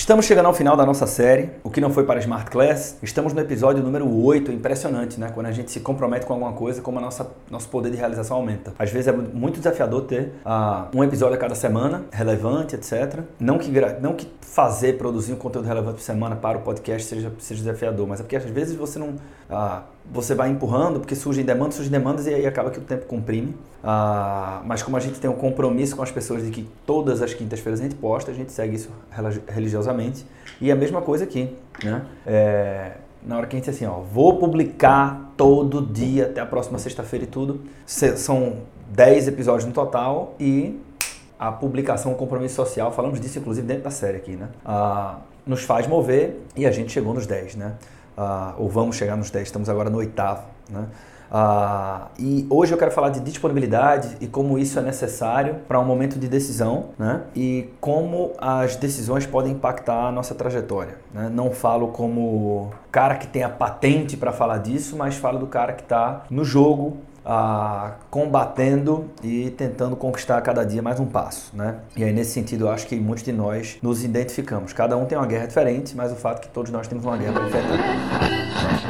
Estamos chegando ao final da nossa série, o que não foi para Smart Class. Estamos no episódio número 8, impressionante, né? Quando a gente se compromete com alguma coisa, como a nossa, nosso poder de realização aumenta. Às vezes é muito desafiador ter uh, um episódio a cada semana, relevante, etc. Não que, não que fazer, produzir um conteúdo relevante por semana para o podcast seja, seja desafiador, mas é porque às vezes você não. Uh, você vai empurrando, porque surgem demandas, surgem demandas e aí acaba que o tempo comprime. Ah, mas como a gente tem um compromisso com as pessoas de que todas as quintas-feiras a gente posta, a gente segue isso religiosamente. E a mesma coisa aqui, né? É, na hora que a gente diz assim, ó, vou publicar todo dia até a próxima sexta-feira e tudo. São 10 episódios no total e a publicação, o compromisso social, falamos disso inclusive dentro da série aqui, né? Ah, nos faz mover e a gente chegou nos 10, né? Ah, ou vamos chegar nos 10, estamos agora no oitavo, né? Ah, e hoje eu quero falar de disponibilidade e como isso é necessário para um momento de decisão né? e como as decisões podem impactar a nossa trajetória. Né? Não falo como cara que tem a patente para falar disso, mas falo do cara que está no jogo, ah, combatendo e tentando conquistar cada dia mais um passo, né? E aí nesse sentido eu acho que muitos de nós nos identificamos. Cada um tem uma guerra diferente, mas o fato é que todos nós temos uma guerra para enfrentar.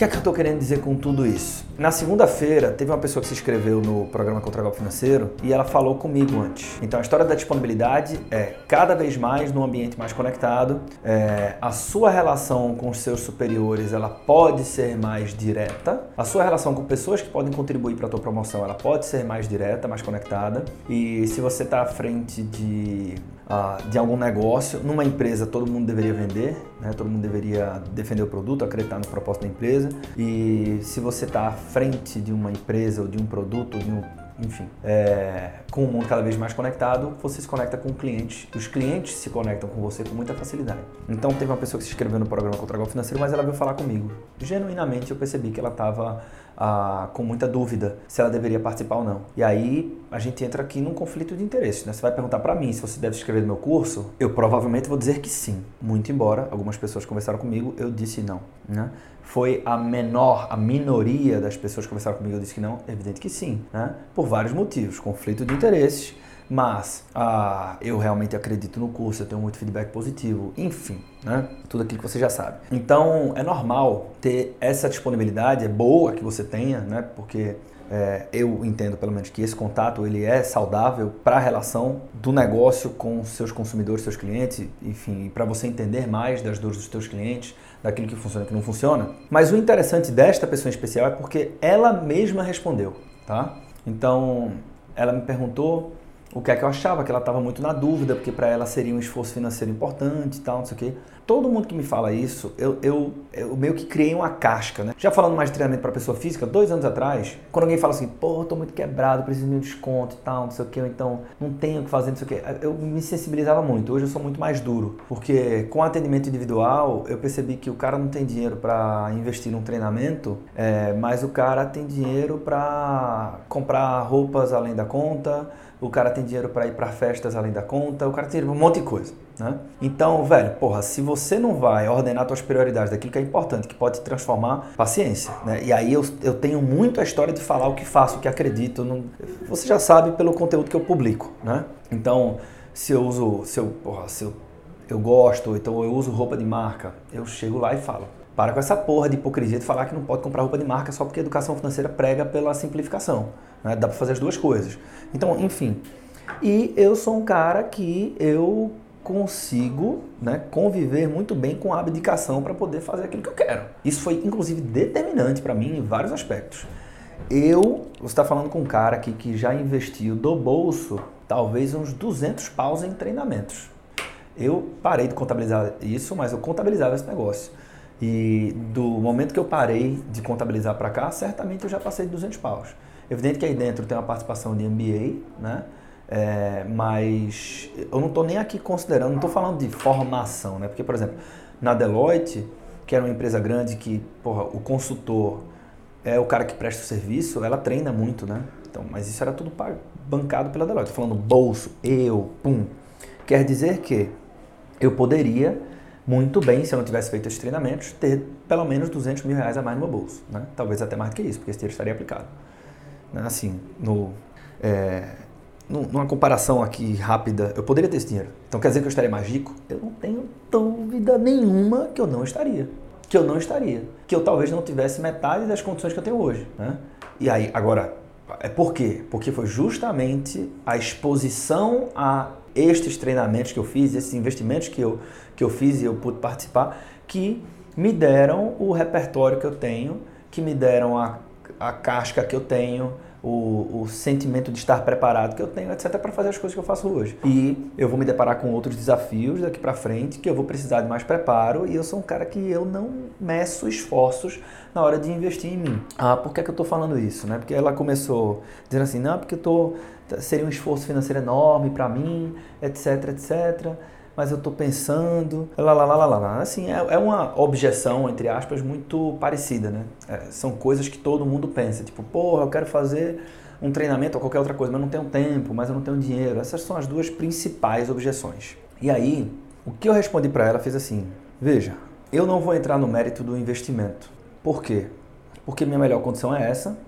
Que é que eu estou querendo dizer com tudo isso? Na segunda-feira, teve uma pessoa que se inscreveu no programa Contra Golpe Financeiro e ela falou comigo antes. Então, a história da disponibilidade é cada vez mais no ambiente mais conectado, é, a sua relação com os seus superiores ela pode ser mais direta, a sua relação com pessoas que podem contribuir para a tua promoção ela pode ser mais direta, mais conectada. E se você está à frente de uh, de algum negócio. Numa empresa, todo mundo deveria vender, né? todo mundo deveria defender o produto, acreditar no propósito da empresa. E se você está à frente de uma empresa ou de um produto, de um enfim, é, com o mundo cada vez mais conectado, você se conecta com clientes. Os clientes se conectam com você com muita facilidade. Então, teve uma pessoa que se inscreveu no programa Contra Golpe Financeiro, mas ela veio falar comigo. Genuinamente, eu percebi que ela estava ah, com muita dúvida se ela deveria participar ou não. E aí a gente entra aqui num conflito de interesse. Né? Você vai perguntar para mim se você deve se inscrever no meu curso, eu provavelmente vou dizer que sim. Muito embora algumas pessoas conversaram comigo, eu disse não. Né? Foi a menor, a minoria das pessoas que conversaram comigo, eu disse que não. Evidente que sim, né? por vários motivos. Conflito de interesses, mas ah, eu realmente acredito no curso, eu tenho muito feedback positivo, enfim, né? Tudo aquilo que você já sabe. Então é normal ter essa disponibilidade, é boa que você tenha, né? Porque é, eu entendo pelo menos que esse contato ele é saudável para a relação do negócio com seus consumidores, seus clientes, enfim, para você entender mais das dores dos seus clientes, daquilo que funciona e que não funciona. Mas o interessante desta pessoa em especial é porque ela mesma respondeu, tá? Então ela me perguntou o que é que eu achava, que ela estava muito na dúvida, porque para ela seria um esforço financeiro importante e tal, não sei o quê. Todo mundo que me fala isso, eu, eu, eu meio que criei uma casca, né? Já falando mais de treinamento para pessoa física, dois anos atrás, quando alguém fala assim, pô, eu tô muito quebrado, preciso de um desconto e tal, não sei o quê, ou então não tenho o que fazer, não sei o quê, eu me sensibilizava muito. Hoje eu sou muito mais duro, porque com atendimento individual, eu percebi que o cara não tem dinheiro para investir num treinamento, é, mas o cara tem dinheiro para comprar roupas além da conta, o cara tem dinheiro para ir para festas além da conta, o cara tem um monte de coisa. Né? Então, velho, porra, se você não vai ordenar suas prioridades daquilo que é importante, que pode te transformar, paciência. Né? E aí eu, eu tenho muito a história de falar o que faço, o que acredito. Não... Você já sabe pelo conteúdo que eu publico. Né? Então, se eu uso, se eu, porra, se eu, eu gosto, então eu uso roupa de marca, eu chego lá e falo. Para com essa porra de hipocrisia de falar que não pode comprar roupa de marca só porque a educação financeira prega pela simplificação. Né? Dá para fazer as duas coisas. Então, enfim. E eu sou um cara que eu consigo né, conviver muito bem com a abdicação para poder fazer aquilo que eu quero. Isso foi, inclusive, determinante para mim em vários aspectos. Eu, você está falando com um cara aqui que já investiu do bolso talvez uns 200 paus em treinamentos. Eu parei de contabilizar isso, mas eu contabilizava esse negócio. E do momento que eu parei de contabilizar para cá, certamente eu já passei de 200 paus. Evidente que aí dentro tem uma participação de MBA, né? É, mas eu não estou nem aqui considerando, não estou falando de formação, né? Porque, por exemplo, na Deloitte, que era uma empresa grande que, porra, o consultor é o cara que presta o serviço, ela treina muito, né? Então, mas isso era tudo bancado pela Deloitte. Estou falando bolso, eu, pum, Quer dizer que eu poderia muito bem, se eu não tivesse feito esses treinamentos, ter pelo menos 200 mil reais a mais no meu bolso. Né? Talvez até mais do que isso, porque esse dinheiro estaria aplicado. Né? Assim, no, é, numa comparação aqui rápida, eu poderia ter esse dinheiro. Então quer dizer que eu estaria mais rico? Eu não tenho dúvida nenhuma que eu não estaria. Que eu não estaria. Que eu talvez não tivesse metade das condições que eu tenho hoje. Né? E aí, agora, é por quê? Porque foi justamente a exposição a estes treinamentos que eu fiz, esses investimentos que eu, que eu fiz e eu pude participar, que me deram o repertório que eu tenho, que me deram a, a casca que eu tenho, o, o, sentimento de estar preparado que eu tenho, etc, para fazer as coisas que eu faço hoje. E eu vou me deparar com outros desafios daqui para frente, que eu vou precisar de mais preparo, e eu sou um cara que eu não meço esforços na hora de investir em mim. Ah, por que, é que eu estou falando isso? Né? Porque ela começou dizendo assim, não, porque eu tô, seria um esforço financeiro enorme para mim, etc, etc mas eu estou pensando, lá, lá, lá, lá, lá. Assim, é, é, uma objeção, entre aspas, muito parecida, né? É, são coisas que todo mundo pensa, tipo, porra, eu quero fazer um treinamento ou qualquer outra coisa, mas eu não tenho tempo, mas eu não tenho dinheiro. Essas são as duas principais objeções. E aí, o que eu respondi para ela fez assim: veja, eu não vou entrar no mérito do investimento. Por quê? Porque minha melhor condição é essa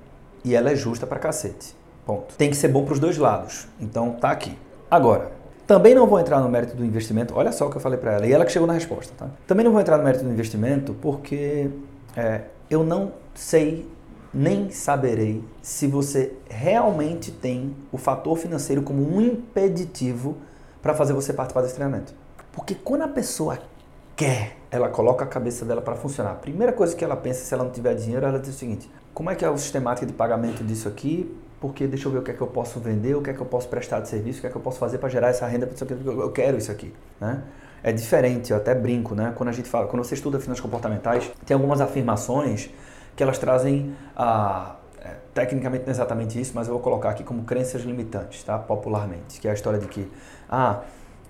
e ela é justa pra cacete. Ponto. Tem que ser bom para os dois lados. Então tá aqui. Agora, também não vou entrar no mérito do investimento. Olha só o que eu falei para ela. E ela que chegou na resposta. Tá? Também não vou entrar no mérito do investimento porque é, eu não sei nem saberei se você realmente tem o fator financeiro como um impeditivo para fazer você participar desse treinamento. Porque quando a pessoa quer, ela coloca a cabeça dela para funcionar. A primeira coisa que ela pensa se ela não tiver dinheiro, ela diz o seguinte: como é que é o sistemática de pagamento disso aqui? Porque deixa eu ver o que é que eu posso vender, o que é que eu posso prestar de serviço, o que é que eu posso fazer para gerar essa renda, eu quero isso aqui, né? É diferente, eu até brinco, né? Quando a gente fala, quando você estuda finanças comportamentais, tem algumas afirmações que elas trazem a é, tecnicamente não é exatamente isso, mas eu vou colocar aqui como crenças limitantes, tá? Popularmente, que é a história de que ah,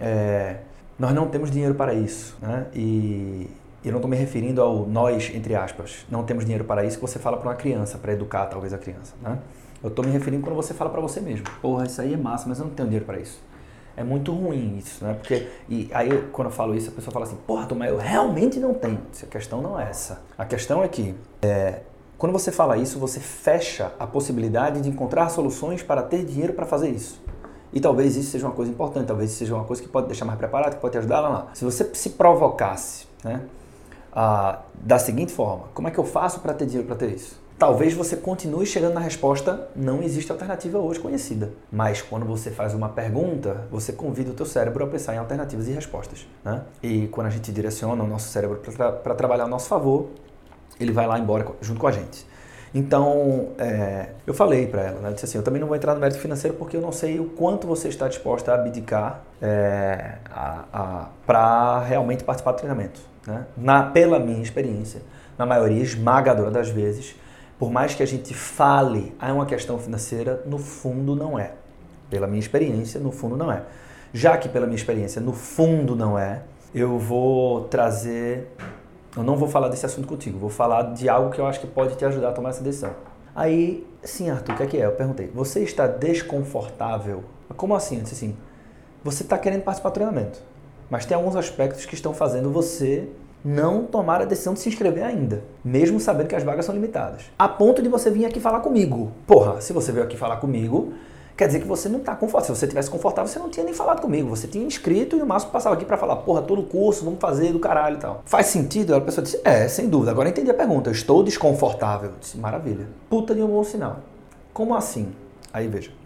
é, nós não temos dinheiro para isso, né? E eu não estou me referindo ao nós, entre aspas, não temos dinheiro para isso, que você fala para uma criança, para educar talvez a criança, né? Eu estou me referindo quando você fala para você mesmo. Porra, isso aí é massa, mas eu não tenho dinheiro para isso. É muito ruim isso, né? Porque, e aí quando eu falo isso, a pessoa fala assim, porra, mas eu realmente não tenho. A questão não é essa. A questão é que, é, quando você fala isso, você fecha a possibilidade de encontrar soluções para ter dinheiro para fazer isso. E talvez isso seja uma coisa importante, talvez isso seja uma coisa que pode deixar mais preparado, que pode te ajudar lá, lá. Se você se provocasse, né? Ah, da seguinte forma, como é que eu faço para ter dinheiro para ter isso? Talvez você continue chegando na resposta, não existe alternativa hoje conhecida. Mas quando você faz uma pergunta, você convida o teu cérebro a pensar em alternativas e respostas. Né? E quando a gente direciona o nosso cérebro para tra trabalhar a nosso favor, ele vai lá embora junto com a gente. Então, é, eu falei para ela, né? eu disse assim, eu também não vou entrar no mérito financeiro porque eu não sei o quanto você está disposta a abdicar é, para realmente participar do treinamento. Né? Na, pela minha experiência, na maioria esmagadora das vezes, por mais que a gente fale, ah, é uma questão financeira, no fundo não é. Pela minha experiência, no fundo não é. Já que pela minha experiência, no fundo não é, eu vou trazer. Eu não vou falar desse assunto contigo, vou falar de algo que eu acho que pode te ajudar a tomar essa decisão. Aí, sim, Arthur, o que é que é? Eu perguntei, você está desconfortável? Como assim? Eu disse assim, você está querendo participar do treinamento, mas tem alguns aspectos que estão fazendo você não tomar a decisão de se inscrever ainda, mesmo sabendo que as vagas são limitadas. A ponto de você vir aqui falar comigo. Porra, se você veio aqui falar comigo, quer dizer que você não está confortável. Se você tivesse confortável, você não tinha nem falado comigo. Você tinha inscrito e o máximo passava aqui para falar, porra, todo curso, vamos fazer do caralho e tal. Faz sentido? A pessoa disse, é, sem dúvida. Agora entendi a pergunta. Eu estou desconfortável. Eu disse, maravilha. Puta de um bom sinal. Como assim? Aí veja.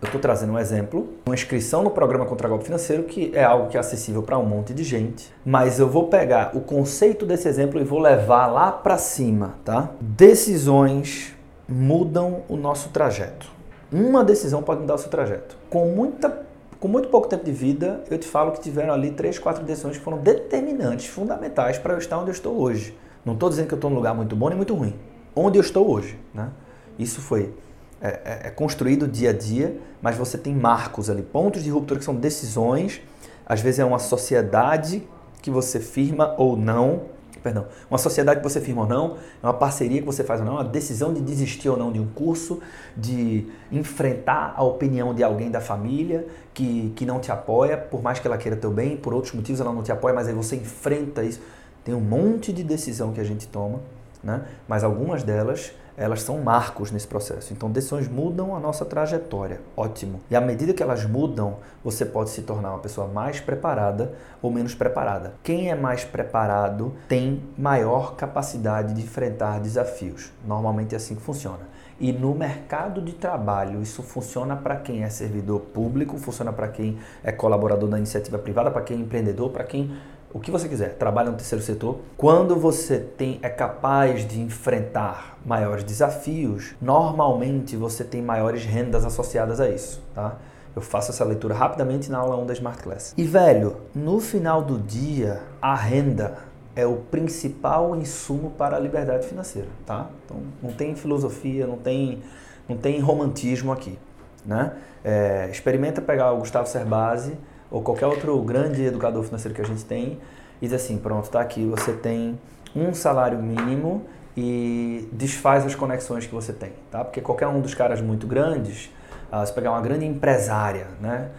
Eu estou trazendo um exemplo, uma inscrição no programa Contra Golpe Financeiro, que é algo que é acessível para um monte de gente, mas eu vou pegar o conceito desse exemplo e vou levar lá para cima, tá? Decisões mudam o nosso trajeto. Uma decisão pode mudar o seu trajeto. Com muita com muito pouco tempo de vida, eu te falo que tiveram ali três, quatro decisões que foram determinantes, fundamentais para eu estar onde eu estou hoje. Não estou dizendo que eu estou num lugar muito bom nem muito ruim. Onde eu estou hoje, né? Isso foi é, é, é, construído dia a dia, mas você tem marcos ali, pontos de ruptura que são decisões. Às vezes é uma sociedade que você firma ou não perdão, uma sociedade que você firma ou não, é uma parceria que você faz ou não, é uma decisão de desistir ou não de um curso, de enfrentar a opinião de alguém da família que, que não te apoia, por mais que ela queira teu bem, por outros motivos ela não te apoia, mas aí você enfrenta isso. Tem um monte de decisão que a gente toma, né? mas algumas delas elas são marcos nesse processo. Então, decisões mudam a nossa trajetória. Ótimo. E à medida que elas mudam, você pode se tornar uma pessoa mais preparada ou menos preparada. Quem é mais preparado tem maior capacidade de enfrentar desafios. Normalmente é assim que funciona. E no mercado de trabalho, isso funciona para quem é servidor público, funciona para quem é colaborador da iniciativa privada, para quem é empreendedor, para quem o que você quiser, trabalha no terceiro setor. Quando você tem, é capaz de enfrentar maiores desafios, normalmente você tem maiores rendas associadas a isso, tá? Eu faço essa leitura rapidamente na aula 1 da Smart Class. E velho, no final do dia, a renda é o principal insumo para a liberdade financeira, tá? Então não tem filosofia, não tem, não tem romantismo aqui, né? É, experimenta pegar o Gustavo Cerbasi ou qualquer outro grande educador financeiro que a gente tem e diz assim, pronto, tá aqui, você tem um salário mínimo e desfaz as conexões que você tem, tá? Porque qualquer um dos caras muito grandes, ah, se pegar uma grande empresária, né?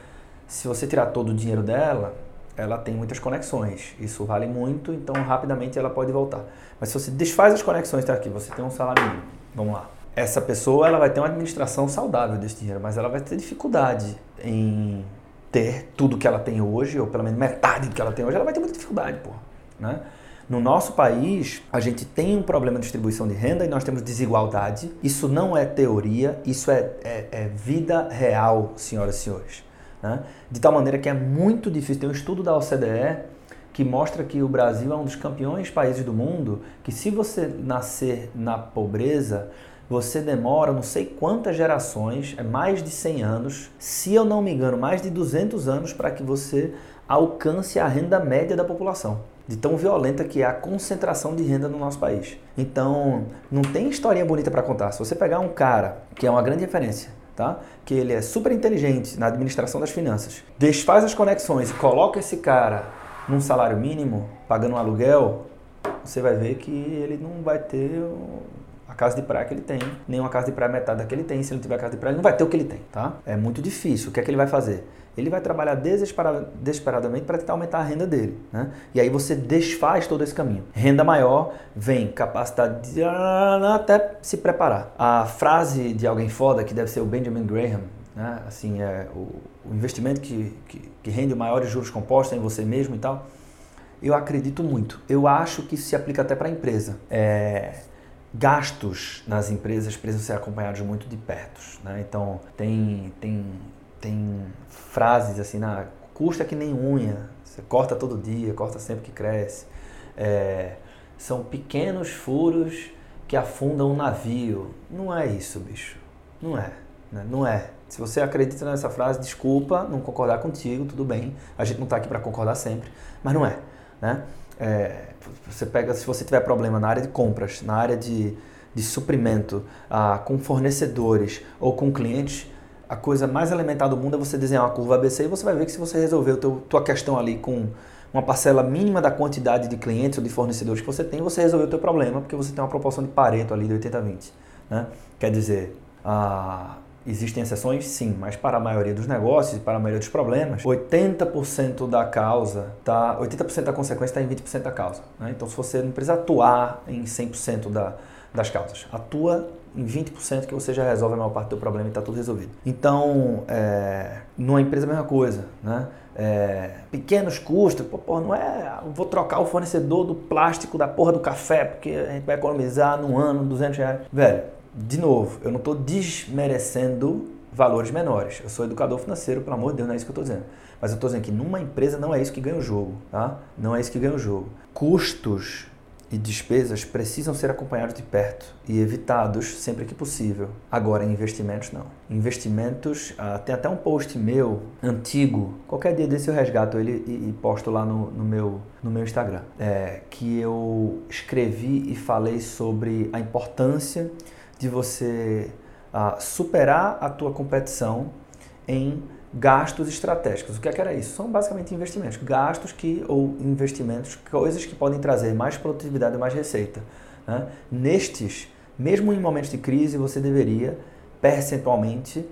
Se você tirar todo o dinheiro dela, ela tem muitas conexões. Isso vale muito, então rapidamente ela pode voltar. Mas se você desfaz as conexões, tá aqui, você tem um salário mínimo. Vamos lá. Essa pessoa ela vai ter uma administração saudável desse dinheiro, mas ela vai ter dificuldade em ter tudo que ela tem hoje, ou pelo menos metade do que ela tem hoje, ela vai ter muita dificuldade, pô, né? No nosso país, a gente tem um problema de distribuição de renda e nós temos desigualdade. Isso não é teoria, isso é, é, é vida real, senhoras e senhores. Né? De tal maneira que é muito difícil. Tem um estudo da OCDE que mostra que o Brasil é um dos campeões países do mundo que se você nascer na pobreza, você demora não sei quantas gerações, é mais de 100 anos, se eu não me engano, mais de 200 anos para que você alcance a renda média da população. De tão violenta que é a concentração de renda no nosso país. Então, não tem historinha bonita para contar. Se você pegar um cara que é uma grande referência, tá? Que ele é super inteligente na administração das finanças, desfaz as conexões e coloca esse cara num salário mínimo, pagando um aluguel, você vai ver que ele não vai ter casa de praia que ele tem, nem uma casa de praia metade da que ele tem. Se ele tiver casa de praia, ele não vai ter o que ele tem, tá? É muito difícil. O que é que ele vai fazer? Ele vai trabalhar desesperadamente para tentar aumentar a renda dele, né? E aí você desfaz todo esse caminho. Renda maior vem capacidade de até se preparar. A frase de alguém foda, que deve ser o Benjamin Graham, né? Assim, é o, o investimento que, que, que rende maiores juros compostos em você mesmo e tal. Eu acredito muito. Eu acho que isso se aplica até para a empresa. É, gastos nas empresas precisam ser acompanhados muito de perto. Né? Então, tem, tem, tem frases assim, na, custa que nem unha, você corta todo dia, corta sempre que cresce. É, são pequenos furos que afundam um navio. Não é isso, bicho. Não é. Né? Não é. Se você acredita nessa frase, desculpa não concordar contigo, tudo bem. A gente não está aqui para concordar sempre, mas não é. Né? É, você pega, se você tiver problema na área de compras, na área de, de suprimento, ah, com fornecedores ou com clientes, a coisa mais elementar do mundo é você desenhar uma curva ABC e você vai ver que se você resolver a tua questão ali com uma parcela mínima da quantidade de clientes ou de fornecedores que você tem, você resolveu o teu problema, porque você tem uma proporção de Pareto ali de 80-20. Né? Quer dizer, a, Existem exceções? Sim, mas para a maioria dos negócios e para a maioria dos problemas, 80% da causa, tá, 80% da consequência está em 20% da causa. Né? Então, se você não precisa atuar em 100% da, das causas, atua em 20% que você já resolve a maior parte do problema e está tudo resolvido. Então, é, numa empresa a mesma coisa, né? É, pequenos custos, pô, pô, não é, vou trocar o fornecedor do plástico da porra do café porque a gente vai economizar num ano 200 reais. Velho, de novo, eu não estou desmerecendo valores menores. Eu sou educador financeiro, pelo amor de Deus, não é isso que eu estou dizendo. Mas eu estou dizendo que numa empresa não é isso que ganha o jogo, tá? Não é isso que ganha o jogo. Custos e despesas precisam ser acompanhados de perto e evitados sempre que possível. Agora, investimentos não. Investimentos, ah, tem até um post meu antigo, qualquer dia desse eu resgato ele e, e posto lá no, no, meu, no meu Instagram, é, que eu escrevi e falei sobre a importância de você uh, superar a tua competição em gastos estratégicos. O que, é que era isso? São basicamente investimentos, gastos que ou investimentos, coisas que podem trazer mais produtividade e mais receita. Né? Nestes, mesmo em momentos de crise, você deveria percentualmente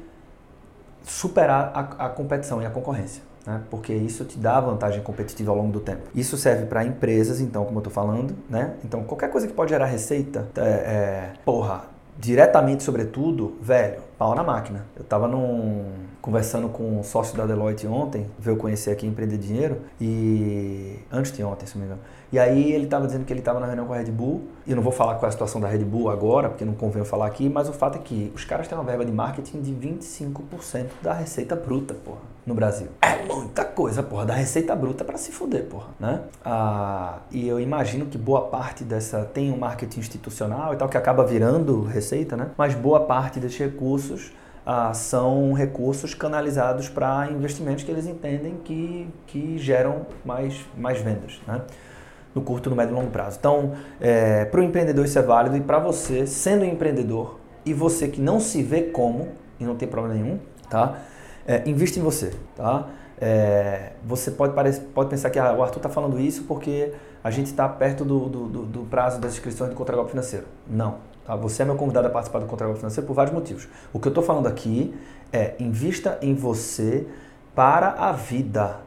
superar a, a competição e a concorrência. Né? Porque isso te dá vantagem competitiva ao longo do tempo. Isso serve para empresas, então, como eu estou falando, né? Então, qualquer coisa que pode gerar receita, é, é, porra, diretamente sobretudo, velho, pau na máquina. Eu estava num conversando com um sócio da Deloitte ontem, veio conhecer aqui Empreender Dinheiro, e antes de ontem, se não me engano. E aí ele estava dizendo que ele estava na reunião com a Red Bull, e eu não vou falar qual é a situação da Red Bull agora, porque não convém eu falar aqui, mas o fato é que os caras têm uma verba de marketing de 25% da receita bruta, porra, no Brasil. É muita coisa, porra, da receita bruta para se fuder, porra, né? Ah, e eu imagino que boa parte dessa tem um marketing institucional e tal, que acaba virando receita, né? Mas boa parte desses recursos ah, são recursos canalizados para investimentos que eles entendem que, que geram mais, mais vendas, né? no curto, no médio e longo prazo. Então, é, para o empreendedor isso é válido e para você, sendo um empreendedor e você que não se vê como, e não tem problema nenhum, tá? É, investe em você, tá? É, você pode, parecer, pode pensar que ah, o Arthur está falando isso porque a gente está perto do, do, do, do, prazo das inscrições do contragolpe financeiro. Não. Tá? Você é meu convidado a participar do contragolpe financeiro por vários motivos. O que eu estou falando aqui é invista em você para a vida.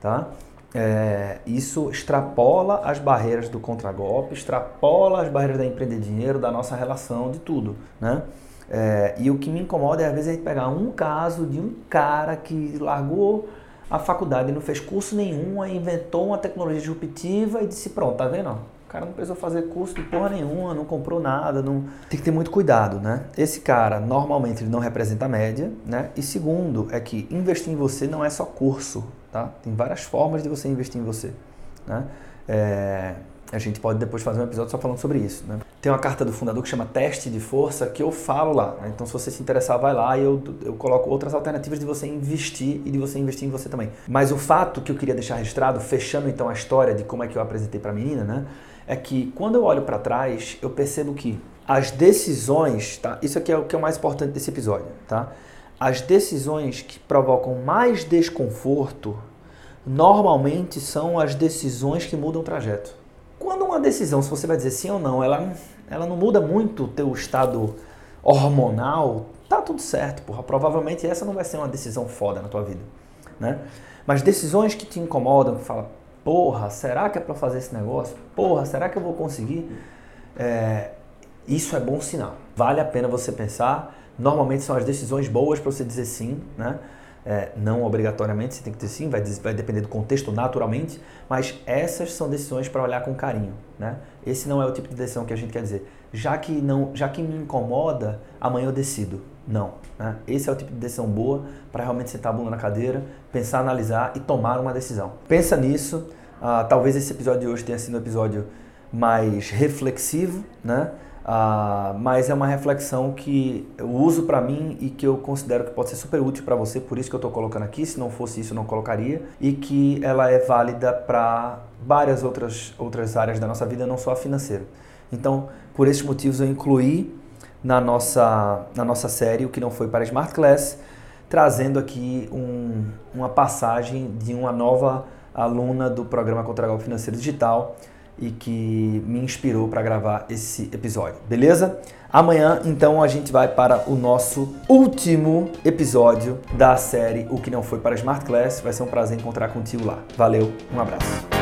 Tá? É, isso extrapola as barreiras do contragolpe, extrapola as barreiras da empreender dinheiro, da nossa relação, de tudo. Né? É, e o que me incomoda é às vezes a gente pegar um caso de um cara que largou a faculdade, não fez curso nenhum, inventou uma tecnologia disruptiva e disse: pronto, tá vendo? O cara não precisou fazer curso de porra nenhuma, não comprou nada, não... tem que ter muito cuidado, né? Esse cara, normalmente, ele não representa a média, né? E segundo, é que investir em você não é só curso, tá? Tem várias formas de você investir em você, né? É... A gente pode depois fazer um episódio só falando sobre isso. Né? Tem uma carta do fundador que chama Teste de Força que eu falo lá. Né? Então, se você se interessar, vai lá e eu, eu coloco outras alternativas de você investir e de você investir em você também. Mas o fato que eu queria deixar registrado, fechando então a história de como é que eu apresentei para a menina, né? é que quando eu olho para trás, eu percebo que as decisões, tá? Isso aqui é o que é o mais importante desse episódio, tá? As decisões que provocam mais desconforto normalmente são as decisões que mudam o trajeto. Quando uma decisão, se você vai dizer sim ou não, ela, ela não muda muito o teu estado hormonal, tá tudo certo, porra. Provavelmente essa não vai ser uma decisão foda na tua vida, né? Mas decisões que te incomodam, que fala, porra, será que é para fazer esse negócio? Porra, será que eu vou conseguir? É, isso é bom sinal. Vale a pena você pensar. Normalmente são as decisões boas para você dizer sim, né? É, não obrigatoriamente você tem que ter sim, vai, vai depender do contexto naturalmente, mas essas são decisões para olhar com carinho, né? Esse não é o tipo de decisão que a gente quer dizer. Já que não, já que me incomoda, amanhã eu decido. Não, né? Esse é o tipo de decisão boa para realmente sentar a bunda na cadeira, pensar, analisar e tomar uma decisão. Pensa nisso. Uh, talvez esse episódio de hoje tenha sido um episódio mais reflexivo, né? Uh, mas é uma reflexão que eu uso para mim e que eu considero que pode ser super útil para você, por isso que eu estou colocando aqui. Se não fosse isso, eu não colocaria. E que ela é válida para várias outras, outras áreas da nossa vida, não só a financeira. Então, por esses motivos, eu incluí na nossa, na nossa série o que não foi para a Smart Class, trazendo aqui um, uma passagem de uma nova aluna do programa Contra Financeiro Digital e que me inspirou para gravar esse episódio, beleza? Amanhã, então, a gente vai para o nosso último episódio da série O que não foi para Smart Class. Vai ser um prazer encontrar contigo lá. Valeu, um abraço.